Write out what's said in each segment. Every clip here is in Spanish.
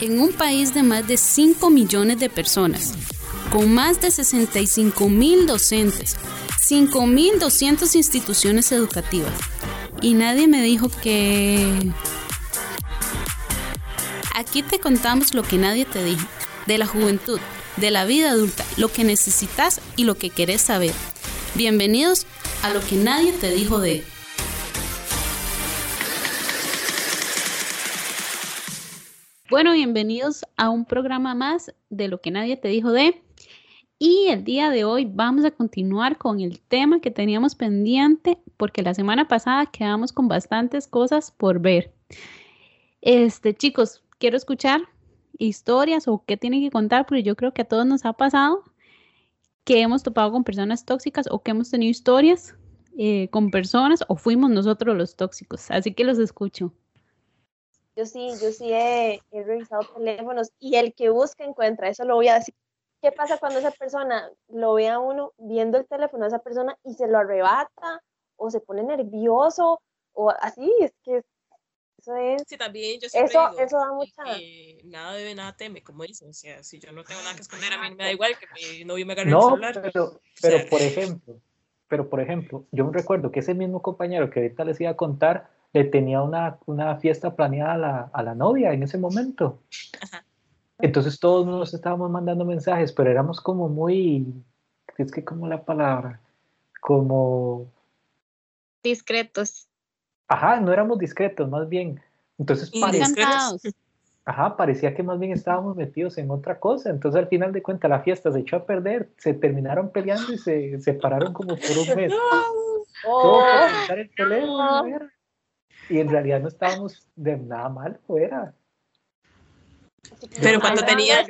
en un país de más de 5 millones de personas, con más de 65 mil docentes, 5.200 instituciones educativas. Y nadie me dijo que... Aquí te contamos lo que nadie te dijo, de la juventud, de la vida adulta, lo que necesitas y lo que querés saber. Bienvenidos a lo que nadie te dijo de... Bueno, bienvenidos a un programa más de lo que nadie te dijo de. Y el día de hoy vamos a continuar con el tema que teníamos pendiente porque la semana pasada quedamos con bastantes cosas por ver. Este, chicos, quiero escuchar historias o qué tienen que contar porque yo creo que a todos nos ha pasado que hemos topado con personas tóxicas o que hemos tenido historias eh, con personas o fuimos nosotros los tóxicos. Así que los escucho. Yo sí, yo sí he, revisado teléfonos y el que busca encuentra, eso lo voy a decir. ¿Qué pasa cuando esa persona lo ve a uno viendo el teléfono de esa persona y se lo arrebata o se pone nervioso o así? Es que eso es. Sí, también yo eso, digo eso da mucha. nada debe, nada teme, como dicen. O sea, si yo no tengo nada que esconder, a mí me da igual que mi novio me agarre no, el celular. Pero, pero por ejemplo, pero por ejemplo, yo me recuerdo que ese mismo compañero que ahorita les iba a contar le tenía una, una fiesta planeada a la, a la, novia en ese momento. Entonces todos nos estábamos mandando mensajes, pero éramos como muy, es que como la palabra, como... Discretos. Ajá, no éramos discretos, más bien. Entonces parecía, ajá, parecía que más bien estábamos metidos en otra cosa. Entonces al final de cuentas la fiesta se echó a perder, se terminaron peleando y se separaron como por un mes. Todo por el teléfono, y en realidad no estábamos de nada mal fuera. Pero cuando tenía,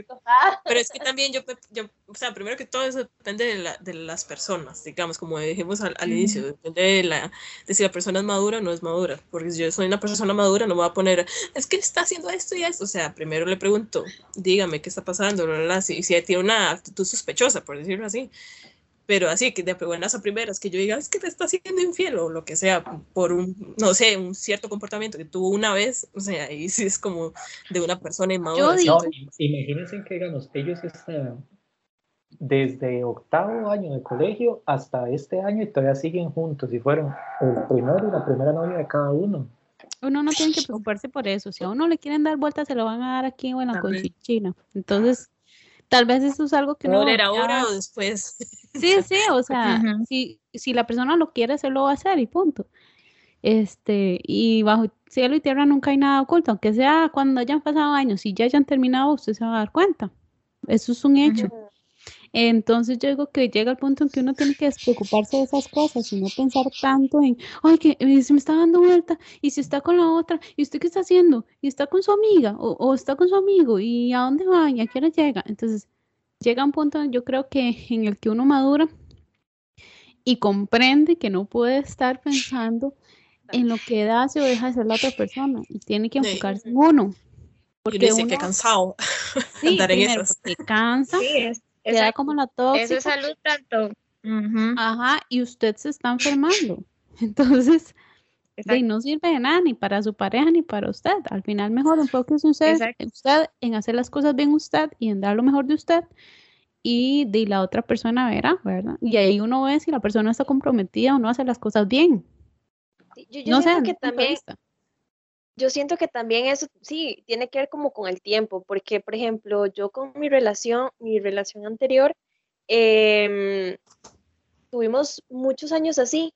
pero es que también yo, yo, o sea, primero que todo eso depende de, la, de las personas, digamos, como dijimos al, al inicio, depende de, la, de si la persona es madura o no es madura, porque si yo soy una persona madura no me voy a poner, es que está haciendo esto y esto, o sea, primero le pregunto, dígame qué está pasando, si, si tiene una actitud sospechosa, por decirlo así, pero así que de buenas a primeras que yo diga es que te está haciendo infiel o lo que sea por un no sé un cierto comportamiento que tuvo una vez o sea ahí sí es como de una persona inmadura. No, imagínense que digamos ellos están desde octavo año de colegio hasta este año y todavía siguen juntos y fueron el primero y la primera novia de cada uno. Uno no tiene que preocuparse por eso si a uno le quieren dar vueltas se lo van a dar aquí o en la China entonces tal vez eso es algo que no era ahora o después. Sí, sí, o sea, si, si la persona lo quiere, se lo va a hacer y punto. Este, y bajo cielo y tierra nunca hay nada oculto, aunque sea cuando hayan pasado años, y ya hayan terminado, usted se va a dar cuenta. Eso es un hecho. Entonces yo digo que llega el punto en que uno tiene que despreocuparse de esas cosas y no pensar tanto en, ay, que eh, se me está dando vuelta y si está con la otra, y usted qué está haciendo, y está con su amiga o, está con su amigo y a dónde va y a qué hora llega. Entonces llega un punto yo creo que en el que uno madura y comprende que no puede estar pensando en lo que hace o deja de ser la otra persona y tiene que enfocarse en uno. Porque y dice que cansado sí, en cansa. Sí, queda como la tóxica. Eso es salud tanto. Ajá, y usted se está enfermando. Entonces, no sirve de nada ni para su pareja ni para usted. Al final, mejor enfóquese usted, en usted, en hacer las cosas bien usted y en dar lo mejor de usted. Y de la otra persona verá, ¿verdad? Y ahí uno ve si la persona está comprometida o no hace las cosas bien. Yo, yo no sé, que también, yo siento que también eso sí tiene que ver como con el tiempo, porque por ejemplo, yo con mi relación, mi relación anterior, em, tuvimos muchos años así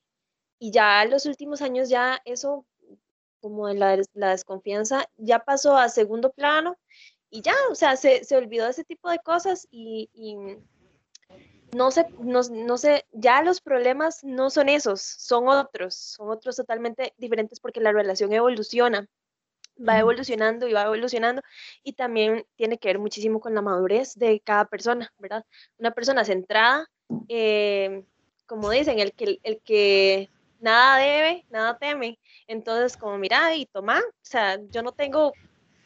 y ya los últimos años ya eso, como la, la, desconfianza, ya pasó a segundo plano y ya, o sea, se, se olvidó ese tipo de cosas y no sé, no, no, sé, ya los problemas no son esos, son otros, son otros totalmente diferentes porque la relación evoluciona, va evolucionando y va evolucionando y también tiene que ver muchísimo con la madurez de cada persona, ¿verdad? Una persona centrada, eh, como dicen, el que, el que nada debe, nada teme, entonces como mira y toma, o sea, yo no tengo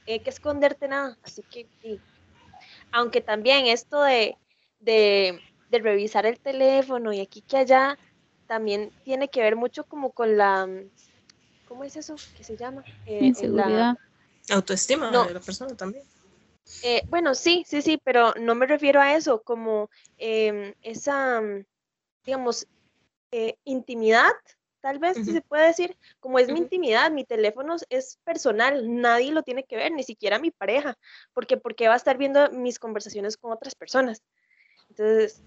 eh, que esconderte nada, así que sí. Aunque también esto de, de de revisar el teléfono y aquí que allá, también tiene que ver mucho como con la, ¿cómo es eso que se llama? Eh, Inseguridad. Autoestima de la persona también. Eh, bueno, sí, sí, sí, pero no me refiero a eso, como em, esa, digamos, eh, intimidad, tal vez si se puede decir, como es mi intimidad, mi teléfono es personal, nadie lo tiene que ver, ni siquiera mi pareja, porque porque va a estar viendo mis conversaciones con otras personas. Entonces,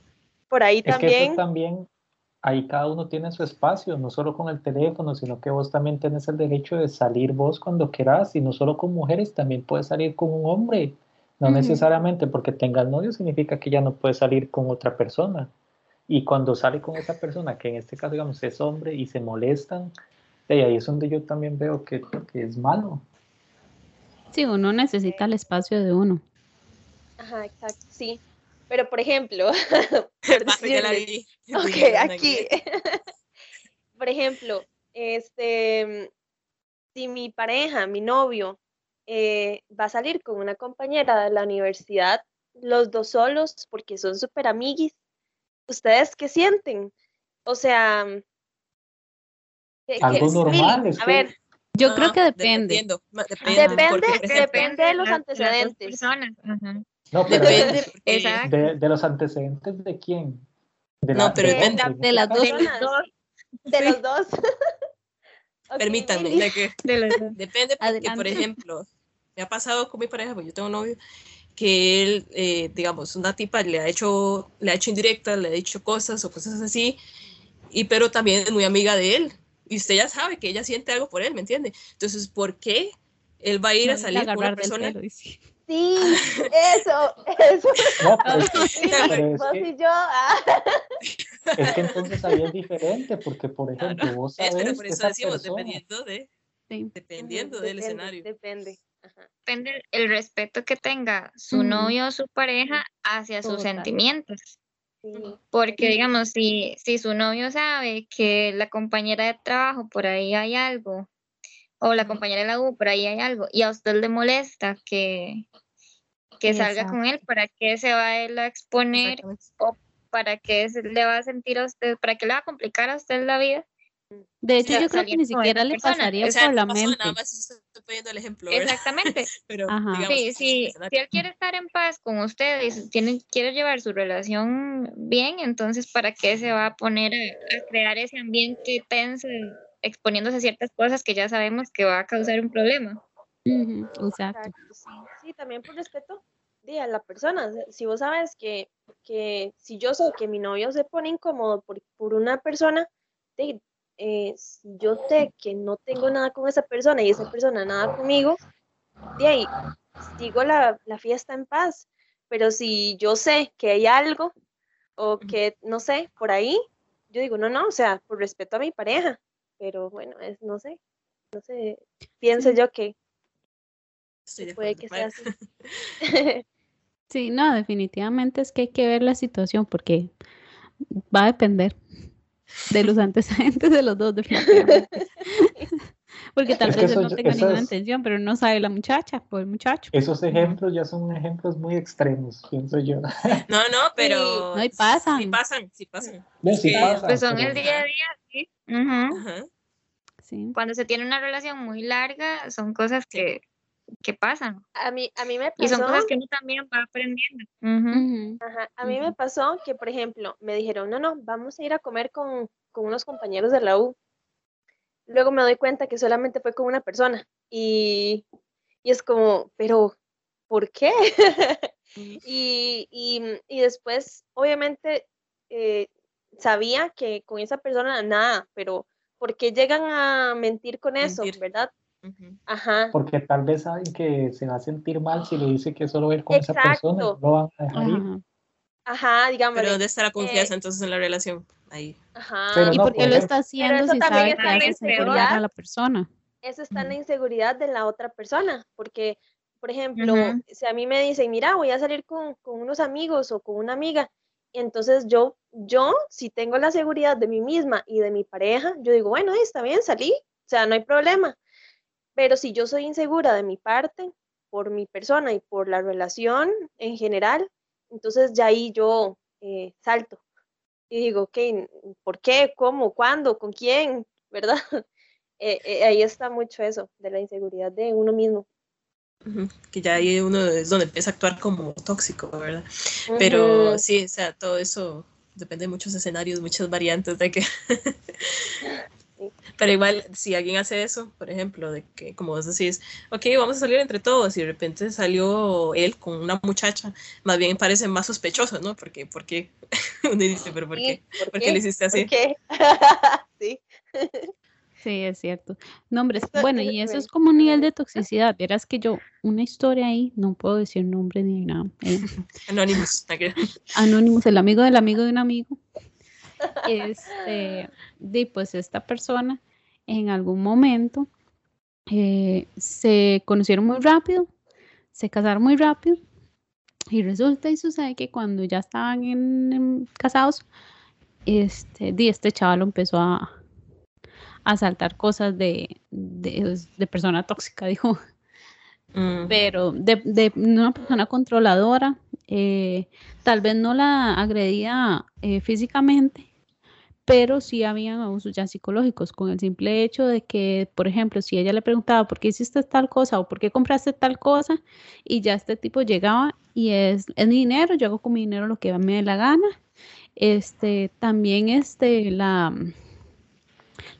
por ahí también... también, ahí cada uno tiene su espacio, no solo con el teléfono, sino que vos también tenés el derecho de salir vos cuando quieras, y no solo con mujeres, también puedes salir con un hombre. No necesariamente porque tengas novio significa que ya no puedes salir con otra persona. Y cuando sale con esa persona, que en este caso, digamos, es hombre y se molestan, y ahí es donde yo también veo que, que es malo. Sí, uno necesita el espacio de uno. Ajá, exacto, sí. Pero, por ejemplo, ok, aquí. por ejemplo, este, si mi pareja, mi novio, eh, va a salir con una compañera de la universidad, los dos solos, porque son súper amiguis, ¿ustedes qué sienten? O sea, algo normal. a ver, yo creo que depende. Depende, depende, de los antecedentes. No, pero depende, de, de, los antecedentes de quién. De no, pero depende de, las dos. De los dos. Permítanme, que, depende porque, por ejemplo, me ha pasado con mi pareja, porque yo tengo un novio, que él, eh, digamos, una tipa le ha hecho, le ha hecho indirectas, le ha dicho cosas o cosas así, y pero también es muy amiga de él. Y usted ya sabe que ella siente algo por él, ¿me entiende? Entonces, ¿por qué él va a ir a salir con una persona? sí, eso, eso. No, pero es que, yo. Ah. Es que entonces ahí es diferente, porque por ejemplo, vos sabes. Es, pero por eso decimos, dependiendo de. Dependiendo del escenario. Depende. Depende el respeto que tenga su novio o su pareja hacia sus sentimientos. Porque, digamos, si, si su novio sabe que la compañera de trabajo por ahí hay algo, o la compañera de la U por ahí hay algo, y a usted le molesta que, que salga con él, ¿para qué se va a él a exponer? ¿O para qué le va a sentir a usted? ¿Para qué le va a complicar a usted la vida? De hecho, yo creo que ni siquiera le pasaría por la mente. Nada más estoy poniendo el ejemplo. Exactamente. Pero, sí, sí, si él quiere estar en paz con usted y tiene, quiere llevar su relación bien, entonces, ¿para qué se va a poner a, crear ese ambiente tenso, exponiéndose a ciertas cosas que ya sabemos que va a causar un problema? Exacto. Sí. también por respeto a la persona. Si vos sabes que, que si yo sé que mi novio se pone incómodo por, por una persona, eh, si yo sé que no tengo nada con esa persona y esa persona nada conmigo, de ahí sigo la, la fiesta en paz. Pero si yo sé que hay algo o que, no sé, por ahí, yo digo, no, no, o sea, por respeto a mi pareja. Pero bueno, es, no sé, no sé, pienso yo que puede que sea así. Sí, no, definitivamente es que hay que ver la situación porque va a depender de los antecedentes de los dos, definitivamente. Porque tal vez él no tenga ninguna intención, pero no sabe la muchacha o el muchacho. Esos ejemplos ya son ejemplos muy extremos, pienso yo. No, no, pero. no, y pasan. Sí pasan, sí pasan. pues son el día a día, sí. sí. Cuando se tiene una relación muy larga, son cosas que, que pasan. A mí, a mí me pasó. Y son cosas que uno también va aprendiendo. Ajá. A mí me pasó que, por ejemplo, me dijeron, no, no, vamos a ir a comer con, con unos compañeros de la U. Luego me doy cuenta que solamente fue con una persona. Y, y es como, pero, ¿por qué? y, y, y, después, obviamente, eh, sabía que con esa persona nada, pero ¿por qué llegan a mentir con eso, verdad? Ajá. Porque tal vez saben que se va a sentir mal si le dice que solo ver con esa persona, no van a dejar ir. Ajá, digamos. Pero ¿dónde está la confianza eh, entonces en la relación? Ahí. Ajá. ¿Y por qué lo está haciendo si sabe que hace inseguridad a la persona? Eso está en la inseguridad de la otra persona, porque, por ejemplo, si a mí me dicen, mira, voy a salir con, con unos amigos o con una amiga, entonces yo, yo, si tengo la seguridad de mí misma y de mi pareja, yo digo, bueno, está bien, salí, o sea, no hay problema. Pero si yo soy insegura de mi parte, por mi persona y por la relación en general, entonces ya ahí yo eh, salto y digo, ok, ¿por qué? ¿Cómo? ¿Cuándo? ¿Con quién? ¿Verdad? Eh, eh, ahí está mucho eso, de la inseguridad de uno mismo. Que ya ahí uno es donde empieza a actuar como tóxico, ¿verdad? Pero sí, o sea, todo eso depende de muchos escenarios, muchas variantes de que Pero igual, si alguien hace eso, por ejemplo, de que, como vos decís, ok, vamos a salir entre todos, y de repente salió él con una muchacha, más bien parece más sospechoso, ¿no? Porque, ¿por qué? Uno dice, pero ¿por qué? ¿Por, qué? le hiciste así? sí. Sí, es cierto. Nombres, bueno, y eso es como un nivel de toxicidad. Verás que yo, una historia ahí, no puedo decir nombre ni nada. Eh, Anonymous. Anonymous, el amigo del amigo de un amigo. Este, de pues esta persona en algún momento eh, se conocieron muy rápido, se casaron muy rápido y resulta y sucede que cuando ya estaban en, casados, este, este chaval empezó a, a saltar cosas de, de, persona tóxica, dijo. Mm. Pero de, de, una persona controladora, eh, tal vez no la agredía eh, físicamente, pero sí habían abusos ya psicológicos con el simple hecho de que, por ejemplo, si ella le preguntaba por qué hiciste tal cosa o por qué compraste tal cosa, y ya este tipo llegaba y es, es mi dinero, yo hago con mi dinero lo que me dé la gana. Este, también este, la,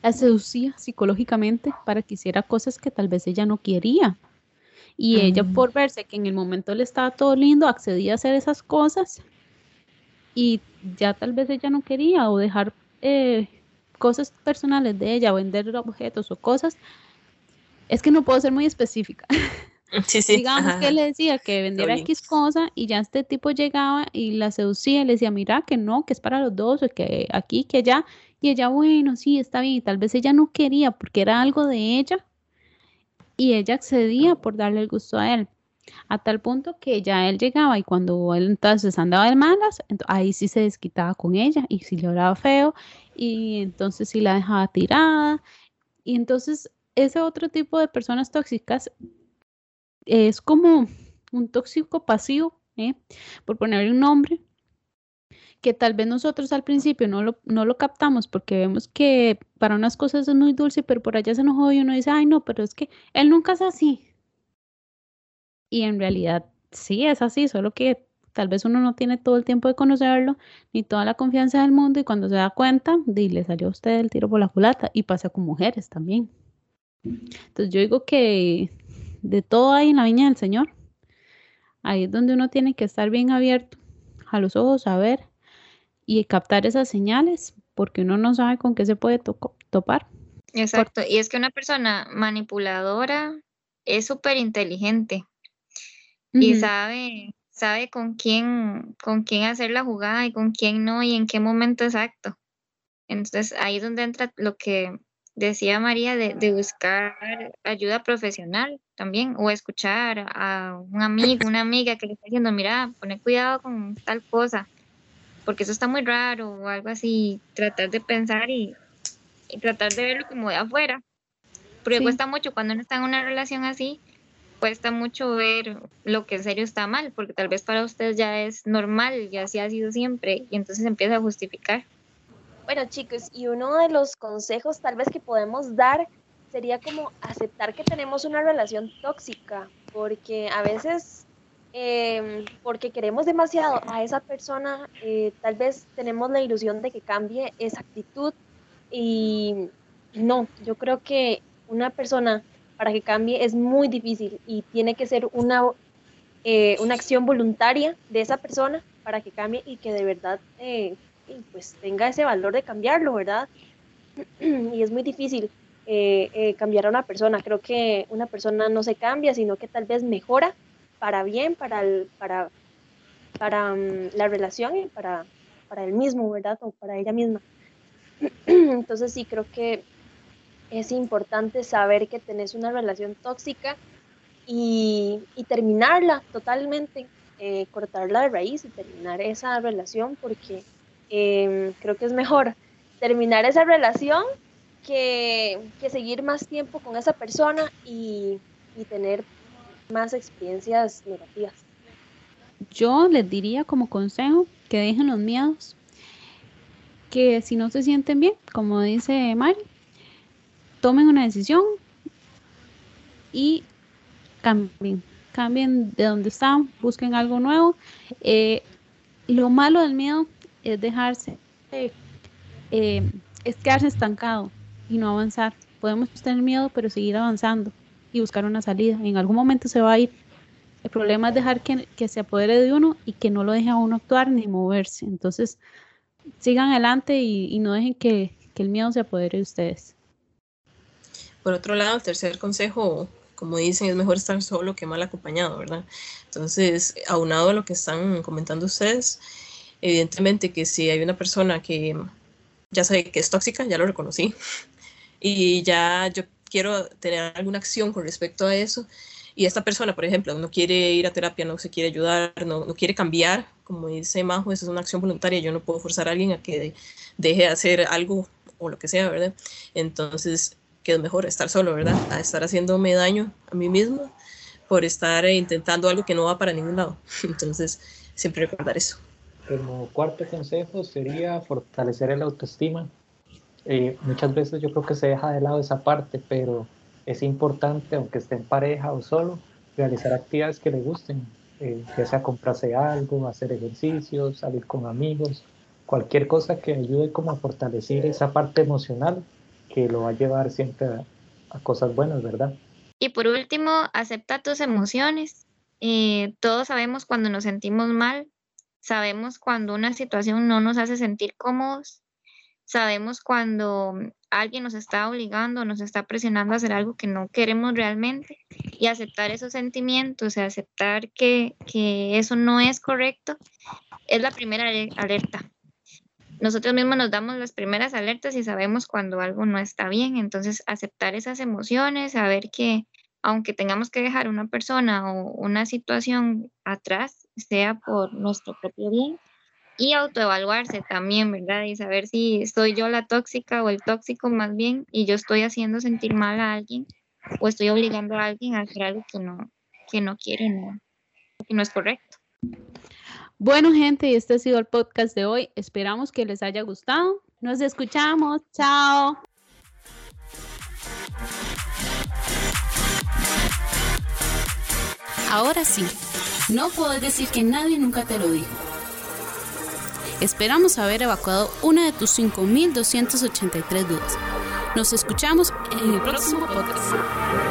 la seducía psicológicamente para que hiciera cosas que tal vez ella no quería. Y ella por verse que en el momento le estaba todo lindo, accedía a hacer esas cosas y ya tal vez ella no quería o dejar eh, cosas personales de ella, vender objetos o cosas, es que no puedo ser muy específica. Digamos que le decía que vendiera X cosa y ya este tipo llegaba y la seducía y le decía, mira que no, que es para los dos, o que aquí, que allá. Y ella, bueno, sí, está bien. Y tal vez ella no quería porque era algo de ella y ella accedía por darle el gusto a él a tal punto que ya él llegaba y cuando él entonces andaba de malas, ahí sí se desquitaba con ella y si le hablaba feo y entonces sí la dejaba tirada y entonces ese otro tipo de personas tóxicas es como un tóxico pasivo, ¿eh? por ponerle un nombre, que tal vez nosotros al principio no lo, no lo captamos porque vemos que para unas cosas es muy dulce, pero por allá se enojó y uno dice, ay no, pero es que él nunca es así, y en realidad sí es así, solo que tal vez uno no tiene todo el tiempo de conocerlo ni toda la confianza del mundo y cuando se da cuenta, di, le salió a usted el tiro por la culata y pasa con mujeres también. Entonces yo digo que de todo hay en la viña del Señor. Ahí es donde uno tiene que estar bien abierto a los ojos, a ver y captar esas señales, porque uno no sabe con qué se puede topar. Exacto, y es que una persona manipuladora es súper inteligente y sabe, sabe con quién, con quién hacer la jugada y con quién no y en qué momento exacto. Entonces ahí es donde entra lo que decía María de, de buscar ayuda profesional también o escuchar a un amigo, una amiga que le está diciendo, mira, pone cuidado con tal cosa, porque eso está muy raro o algo así, tratar de pensar y, y tratar de verlo como de afuera. Porque cuesta mucho cuando uno está en una relación así, cuesta mucho ver lo que en serio está mal, porque tal vez para ustedes ya es normal, ya así ha sido siempre, y entonces empieza a justificar. Bueno, chicos, y uno de los consejos tal vez que podemos dar sería como aceptar que tenemos una relación tóxica, porque a veces, em, porque queremos demasiado a esa persona, eh, tal vez tenemos la ilusión de que cambie esa actitud y no, yo creo que una persona para que cambie es muy difícil y tiene que ser una, eh, una acción voluntaria de esa persona para que cambie y que de verdad eh, pues tenga ese valor de cambiarlo, ¿verdad? y es muy difícil eh, cambiar a una persona. Creo que una persona no se cambia, sino que tal vez mejora para bien, para, el, para, para mm, la relación y para, para él mismo, ¿verdad? O para ella misma. Entonces sí, creo que es importante saber que tenés una relación tóxica y, terminarla totalmente, eh, cortarla de raíz y terminar esa relación porque em, creo que es mejor terminar esa relación que, seguir más tiempo con esa persona y, y tener más experiencias negativas. Yo les diría como consejo que dejen los miedos, que si no se sienten bien, como dice Mari, tomen una decisión y cambien. cambien de donde están, busquen algo nuevo. Eh, lo malo del miedo es dejarse, eh, es quedarse estancado y no avanzar. Podemos tener miedo, pero seguir avanzando y buscar una salida. En algún momento se va a ir. El problema es dejar que, que se apodere de uno y que no lo deje a uno actuar ni moverse. Entonces, sigan adelante y, no dejen que, que el miedo se apodere de ustedes. Por otro lado, el tercer consejo como dicen, es mejor estar solo que mal acompañado, ¿verdad? Entonces, aunado a lo que están comentando ustedes, evidentemente que si hay una persona que ya sabe que es tóxica, ya lo reconocí, y ya yo quiero tener alguna acción con respecto a eso, y esta persona, por ejemplo, no quiere ir a terapia, no se quiere ayudar, no, no quiere cambiar, como dice Majo, eso es una acción voluntaria, yo no puedo forzar a alguien a que deje de hacer algo o lo que sea, ¿verdad? Entonces, que es mejor estar solo, ¿verdad? A estar haciéndome daño a mí mismo por estar intentando algo que no va para ningún lado. Entonces, siempre recordar eso. Como cuarto consejo sería fortalecer el autoestima. Eh, muchas veces yo creo que se deja de lado esa parte, pero es importante, aunque esté en pareja o solo, realizar actividades que le gusten, eh, ya sea comprarse algo, hacer ejercicios, salir con amigos, cualquier cosa que ayude como a fortalecer esa parte emocional que lo va a llevar siempre a, cosas buenas, ¿verdad? Y por último, acepta tus emociones. Eh, todos sabemos cuando nos sentimos mal, sabemos cuando una situación no nos hace sentir cómodos, sabemos cuando alguien nos está obligando, nos está presionando a hacer algo que no queremos realmente y aceptar esos sentimientos aceptar que, que eso no es correcto es la primera alerta nosotros mismos nos damos las primeras alertas y sabemos cuando algo no está bien. Entonces, aceptar esas emociones, saber que aunque tengamos que dejar una persona o una situación atrás, sea por nuestro propio bien, y autoevaluarse también, ¿verdad? Y saber si soy yo la tóxica o el tóxico más bien, y yo estoy haciendo sentir mal a alguien o estoy obligando a alguien a hacer algo que no, que no quiere, no, que no es correcto. Bueno, gente, este ha sido el podcast de hoy. Esperamos que les haya gustado. Nos escuchamos. Chao. Ahora sí, no puedes decir que nadie nunca te lo dijo. Esperamos haber evacuado una de tus 5.283 dudas. Nos escuchamos en el próximo podcast.